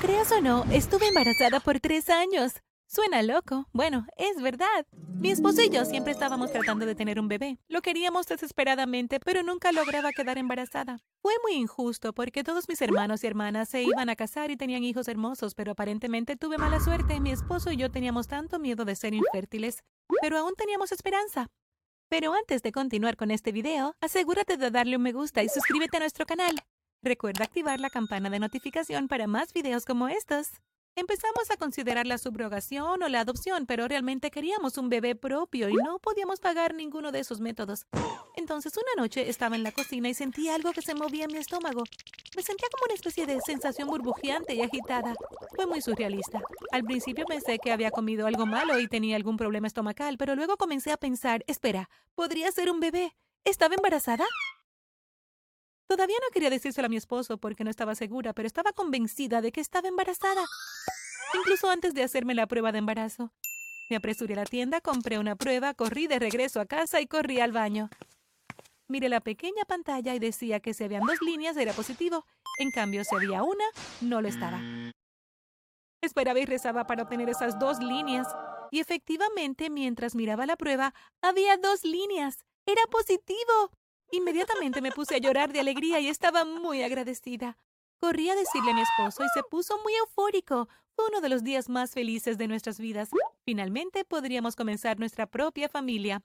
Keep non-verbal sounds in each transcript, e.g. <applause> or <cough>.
creas o no, estuve embarazada por tres años. Suena loco. Bueno, es verdad. Mi esposo y yo siempre estábamos tratando de tener un bebé. Lo queríamos desesperadamente, pero nunca lograba quedar embarazada. Fue muy injusto porque todos mis hermanos y hermanas se iban a casar y tenían hijos hermosos, pero aparentemente tuve mala suerte. Mi esposo y yo teníamos tanto miedo de ser infértiles, pero aún teníamos esperanza. Pero antes de continuar con este video, asegúrate de darle un me gusta y suscríbete a nuestro canal. Recuerda activar la campana de notificación para más videos como estos. Empezamos a considerar la subrogación o la adopción, pero realmente queríamos un bebé propio y no podíamos pagar ninguno de esos métodos. Entonces una noche estaba en la cocina y sentí algo que se movía en mi estómago. Me sentía como una especie de sensación burbujeante y agitada. Fue muy surrealista. Al principio pensé que había comido algo malo y tenía algún problema estomacal, pero luego comencé a pensar, espera, ¿podría ser un bebé? ¿Estaba embarazada? Todavía no quería decírselo a mi esposo porque no estaba segura, pero estaba convencida de que estaba embarazada. Incluso antes de hacerme la prueba de embarazo. Me apresuré a la tienda, compré una prueba, corrí de regreso a casa y corrí al baño. Miré la pequeña pantalla y decía que si habían dos líneas era positivo. En cambio, si había una, no lo estaba. Esperaba y rezaba para obtener esas dos líneas. Y efectivamente, mientras miraba la prueba, había dos líneas. Era positivo. Inmediatamente me puse a llorar de alegría y estaba muy agradecida. Corrí a decirle a mi esposo y se puso muy eufórico. Fue uno de los días más felices de nuestras vidas. Finalmente podríamos comenzar nuestra propia familia.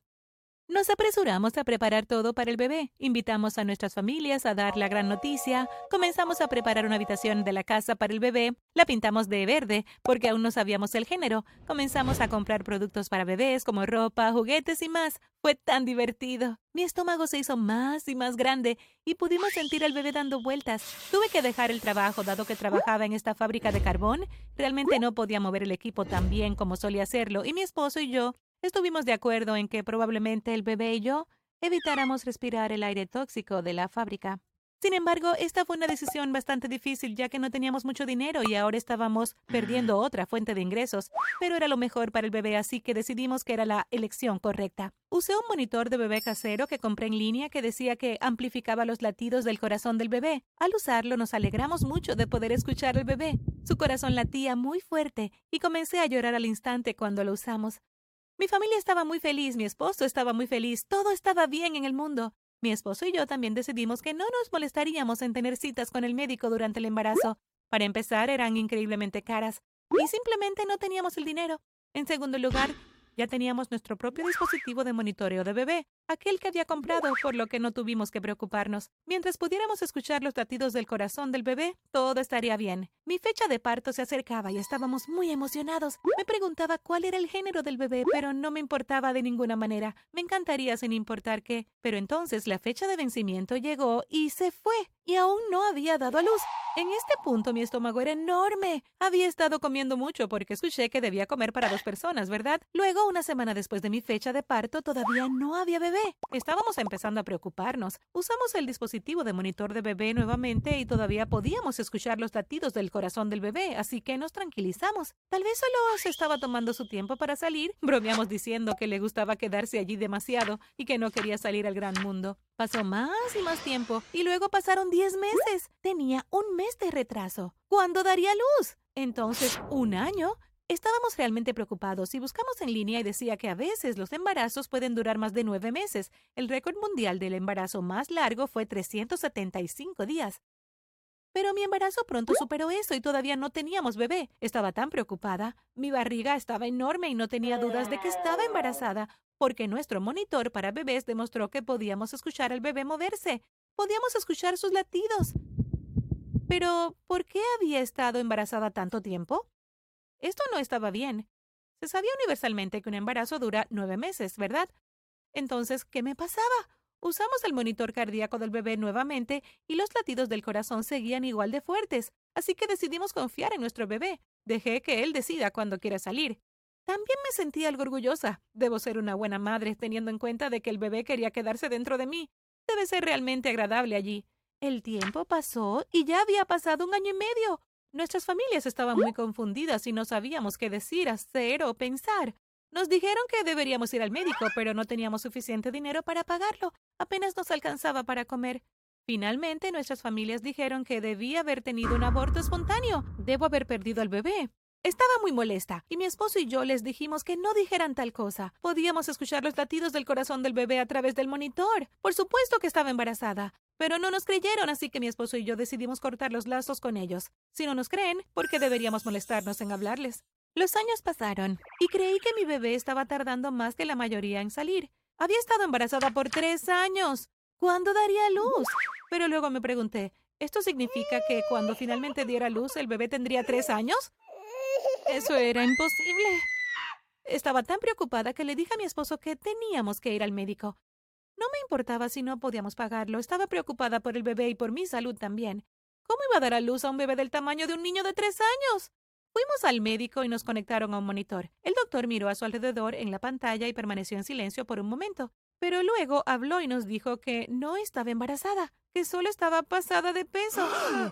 Nos apresuramos a preparar todo para el bebé. Invitamos a nuestras familias a dar la gran noticia. Comenzamos a preparar una habitación de la casa para el bebé. La pintamos de verde porque aún no sabíamos el género. Comenzamos a comprar productos para bebés como ropa, juguetes y más. Fue tan divertido. Mi estómago se hizo más y más grande y pudimos sentir al bebé dando vueltas. Tuve que dejar el trabajo dado que trabajaba en esta fábrica de carbón. Realmente no podía mover el equipo tan bien como solía hacerlo y mi esposo y yo Estuvimos de acuerdo en que probablemente el bebé y yo evitáramos respirar el aire tóxico de la fábrica. Sin embargo, esta fue una decisión bastante difícil ya que no teníamos mucho dinero y ahora estábamos perdiendo otra fuente de ingresos, pero era lo mejor para el bebé así que decidimos que era la elección correcta. Usé un monitor de bebé casero que compré en línea que decía que amplificaba los latidos del corazón del bebé. Al usarlo nos alegramos mucho de poder escuchar al bebé. Su corazón latía muy fuerte y comencé a llorar al instante cuando lo usamos. Mi familia estaba muy feliz, mi esposo estaba muy feliz, todo estaba bien en el mundo. Mi esposo y yo también decidimos que no nos molestaríamos en tener citas con el médico durante el embarazo. Para empezar, eran increíblemente caras y simplemente no teníamos el dinero. En segundo lugar, ya teníamos nuestro propio dispositivo de monitoreo de bebé, aquel que había comprado, por lo que no tuvimos que preocuparnos. Mientras pudiéramos escuchar los latidos del corazón del bebé, todo estaría bien. Mi fecha de parto se acercaba y estábamos muy emocionados. Me preguntaba cuál era el género del bebé, pero no me importaba de ninguna manera. Me encantaría sin importar qué. Pero entonces la fecha de vencimiento llegó y se fue, y aún no había dado a luz. En este punto mi estómago era enorme. Había estado comiendo mucho porque escuché que debía comer para dos personas, ¿verdad? Luego, una semana después de mi fecha de parto, todavía no había bebé. Estábamos empezando a preocuparnos. Usamos el dispositivo de monitor de bebé nuevamente y todavía podíamos escuchar los latidos del corazón del bebé, así que nos tranquilizamos. Tal vez solo se estaba tomando su tiempo para salir. Bromeamos diciendo que le gustaba quedarse allí demasiado y que no quería salir al gran mundo. Pasó más y más tiempo y luego pasaron 10 meses. Tenía un mes de retraso. ¿Cuándo daría luz? Entonces, un año. Estábamos realmente preocupados y buscamos en línea y decía que a veces los embarazos pueden durar más de nueve meses. El récord mundial del embarazo más largo fue 375 días. Pero mi embarazo pronto superó eso y todavía no teníamos bebé. Estaba tan preocupada. Mi barriga estaba enorme y no tenía dudas de que estaba embarazada porque nuestro monitor para bebés demostró que podíamos escuchar al bebé moverse. Podíamos escuchar sus latidos. Pero, ¿por qué había estado embarazada tanto tiempo? Esto no estaba bien. Se sabía universalmente que un embarazo dura nueve meses, ¿verdad? Entonces, ¿qué me pasaba? Usamos el monitor cardíaco del bebé nuevamente y los latidos del corazón seguían igual de fuertes, así que decidimos confiar en nuestro bebé. Dejé que él decida cuándo quiera salir. También me sentí algo orgullosa. Debo ser una buena madre teniendo en cuenta de que el bebé quería quedarse dentro de mí. Debe ser realmente agradable allí. El tiempo pasó y ya había pasado un año y medio. Nuestras familias estaban muy confundidas y no sabíamos qué decir, hacer o pensar. Nos dijeron que deberíamos ir al médico, pero no teníamos suficiente dinero para pagarlo. Apenas nos alcanzaba para comer. Finalmente, nuestras familias dijeron que debía haber tenido un aborto espontáneo. Debo haber perdido al bebé. Estaba muy molesta, y mi esposo y yo les dijimos que no dijeran tal cosa. Podíamos escuchar los latidos del corazón del bebé a través del monitor. Por supuesto que estaba embarazada, pero no nos creyeron, así que mi esposo y yo decidimos cortar los lazos con ellos. Si no nos creen, ¿por qué deberíamos molestarnos en hablarles? Los años pasaron, y creí que mi bebé estaba tardando más que la mayoría en salir. Había estado embarazada por tres años. ¿Cuándo daría luz? Pero luego me pregunté, ¿esto significa que cuando finalmente diera luz el bebé tendría tres años? Eso era imposible. Estaba tan preocupada que le dije a mi esposo que teníamos que ir al médico. No me importaba si no podíamos pagarlo. Estaba preocupada por el bebé y por mi salud también. ¿Cómo iba a dar a luz a un bebé del tamaño de un niño de tres años? Fuimos al médico y nos conectaron a un monitor. El doctor miró a su alrededor en la pantalla y permaneció en silencio por un momento. Pero luego habló y nos dijo que no estaba embarazada, que solo estaba pasada de peso.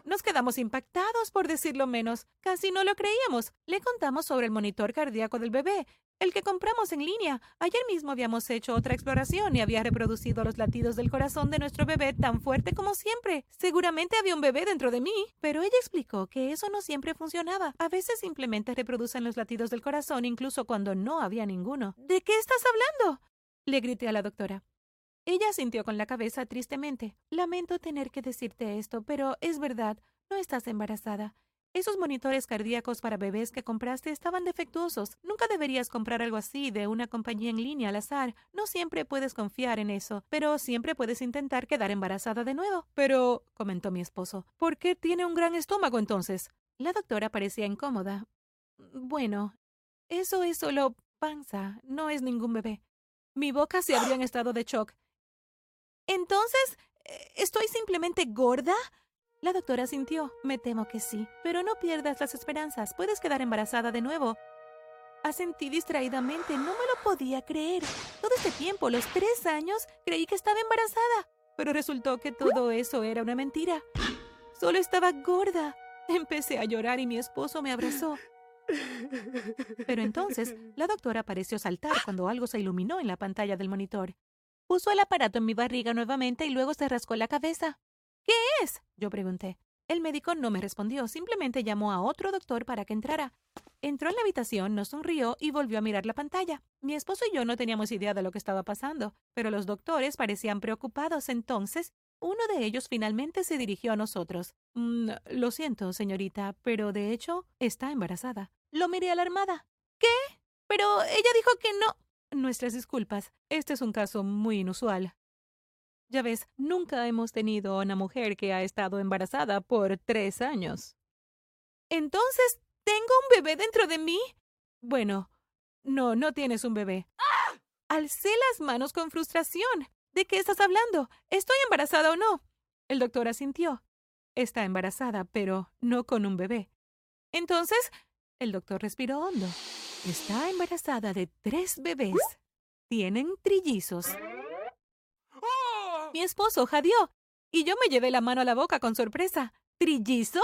Nos quedamos impactados, por decirlo menos. Casi no lo creíamos. Le contamos sobre el monitor cardíaco del bebé, el que compramos en línea. Ayer mismo habíamos hecho otra exploración y había reproducido los latidos del corazón de nuestro bebé tan fuerte como siempre. Seguramente había un bebé dentro de mí, pero ella explicó que eso no siempre funcionaba. A veces simplemente reproducen los latidos del corazón incluso cuando no había ninguno. ¿De qué estás hablando? Le grité a la doctora. Ella sintió con la cabeza tristemente. Lamento tener que decirte esto, pero es verdad, no estás embarazada. Esos monitores cardíacos para bebés que compraste estaban defectuosos. Nunca deberías comprar algo así de una compañía en línea al azar. No siempre puedes confiar en eso, pero siempre puedes intentar quedar embarazada de nuevo. Pero, comentó mi esposo, ¿por qué tiene un gran estómago entonces? La doctora parecía incómoda. Bueno, eso es solo panza, no es ningún bebé. Mi boca se abrió en <gasps> estado de shock. Entonces, eh, ¿estoy simplemente gorda? La doctora sintió. Me temo que sí. Pero no pierdas las esperanzas. Puedes quedar embarazada de nuevo. Asentí distraídamente. No me lo podía creer. Todo este tiempo, los tres años, creí que estaba embarazada. Pero resultó que todo eso era una mentira. Solo estaba gorda. Empecé a llorar y mi esposo me abrazó. Pero entonces, la doctora pareció saltar cuando algo se iluminó en la pantalla del monitor. Puso el aparato en mi barriga nuevamente y luego se rascó la cabeza. ¿Qué es? Yo pregunté. El médico no me respondió, simplemente llamó a otro doctor para que entrara. Entró en la habitación, nos sonrió y volvió a mirar la pantalla. Mi esposo y yo no teníamos idea de lo que estaba pasando, pero los doctores parecían preocupados. Entonces, uno de ellos finalmente se dirigió a nosotros. Mm, lo siento, señorita, pero de hecho está embarazada. Lo miré alarmada. ¿Qué? Pero ella dijo que no. Nuestras disculpas. Este es un caso muy inusual. Ya ves, nunca hemos tenido una mujer que ha estado embarazada por tres años. Entonces, ¿tengo un bebé dentro de mí? Bueno, no, no tienes un bebé. Alcé las manos con frustración. ¿De qué estás hablando? ¿Estoy embarazada o no? El doctor asintió. Está embarazada, pero no con un bebé. Entonces, el doctor respiró hondo. Está embarazada de tres bebés. Tienen trillizos. Mi esposo jadeó, y yo me llevé la mano a la boca con sorpresa. ¿Trillizos?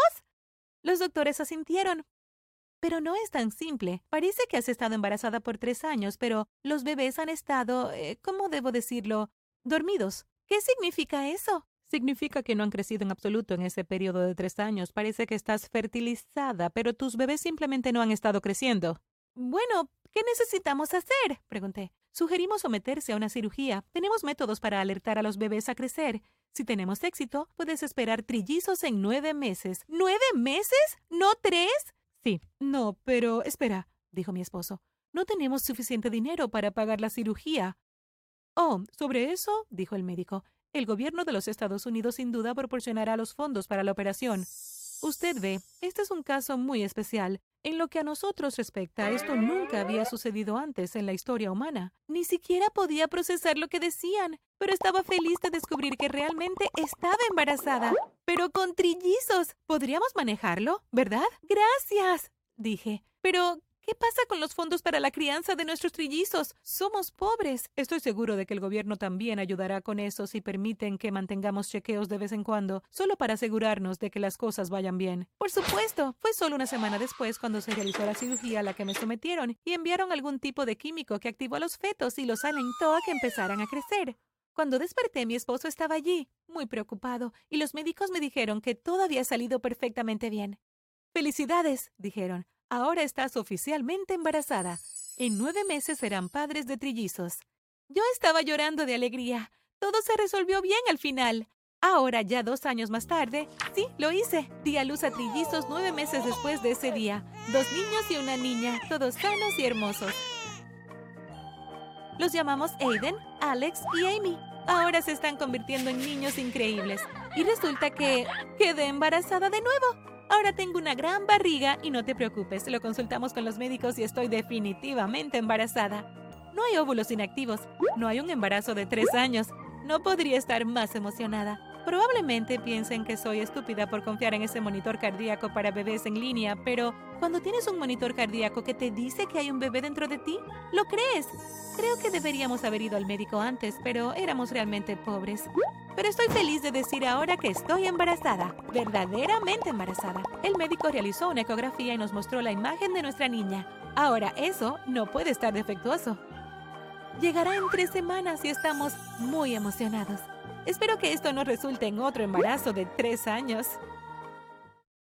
Los doctores asintieron. Pero no es tan simple. Parece que has estado embarazada por tres años, pero los bebés han estado, eh, ¿cómo debo decirlo? dormidos. ¿Qué significa eso? Significa que no han crecido en absoluto en ese periodo de tres años. Parece que estás fertilizada, pero tus bebés simplemente no han estado creciendo. Bueno, ¿qué necesitamos hacer? pregunté. Sugerimos someterse a una cirugía. Tenemos métodos para alertar a los bebés a crecer. Si tenemos éxito, puedes esperar trillizos en nueve meses. ¿Nueve meses? ¿No tres? Sí. No, pero espera, dijo mi esposo. No tenemos suficiente dinero para pagar la cirugía. Oh, sobre eso, dijo el médico, el gobierno de los Estados Unidos sin duda proporcionará los fondos para la operación. Usted ve, este es un caso muy especial. En lo que a nosotros respecta, esto nunca había sucedido antes en la historia humana. Ni siquiera podía procesar lo que decían, pero estaba feliz de descubrir que realmente estaba embarazada. Pero con trillizos. ¿Podríamos manejarlo? ¿Verdad? Gracias. dije. Pero, ¿Qué pasa con los fondos para la crianza de nuestros trillizos? Somos pobres. Estoy seguro de que el gobierno también ayudará con eso si permiten que mantengamos chequeos de vez en cuando, solo para asegurarnos de que las cosas vayan bien. Por supuesto, fue solo una semana después cuando se realizó la cirugía a la que me sometieron y enviaron algún tipo de químico que activó a los fetos y los alentó a que empezaran a crecer. Cuando desperté, mi esposo estaba allí, muy preocupado, y los médicos me dijeron que todo había salido perfectamente bien. Felicidades, dijeron. Ahora estás oficialmente embarazada. En nueve meses serán padres de trillizos. Yo estaba llorando de alegría. Todo se resolvió bien al final. Ahora, ya dos años más tarde, sí, lo hice. Di a luz a trillizos nueve meses después de ese día. Dos niños y una niña, todos sanos y hermosos. Los llamamos Aiden, Alex y Amy. Ahora se están convirtiendo en niños increíbles. Y resulta que quedé embarazada de nuevo. Ahora tengo una gran barriga y no te preocupes, lo consultamos con los médicos y estoy definitivamente embarazada. No hay óvulos inactivos, no hay un embarazo de tres años. No podría estar más emocionada. Probablemente piensen que soy estúpida por confiar en ese monitor cardíaco para bebés en línea, pero cuando tienes un monitor cardíaco que te dice que hay un bebé dentro de ti, lo crees. Creo que deberíamos haber ido al médico antes, pero éramos realmente pobres. Pero estoy feliz de decir ahora que estoy embarazada, verdaderamente embarazada. El médico realizó una ecografía y nos mostró la imagen de nuestra niña. Ahora eso no puede estar defectuoso. Llegará en tres semanas y estamos muy emocionados. Espero que esto no resulte en otro embarazo de tres años.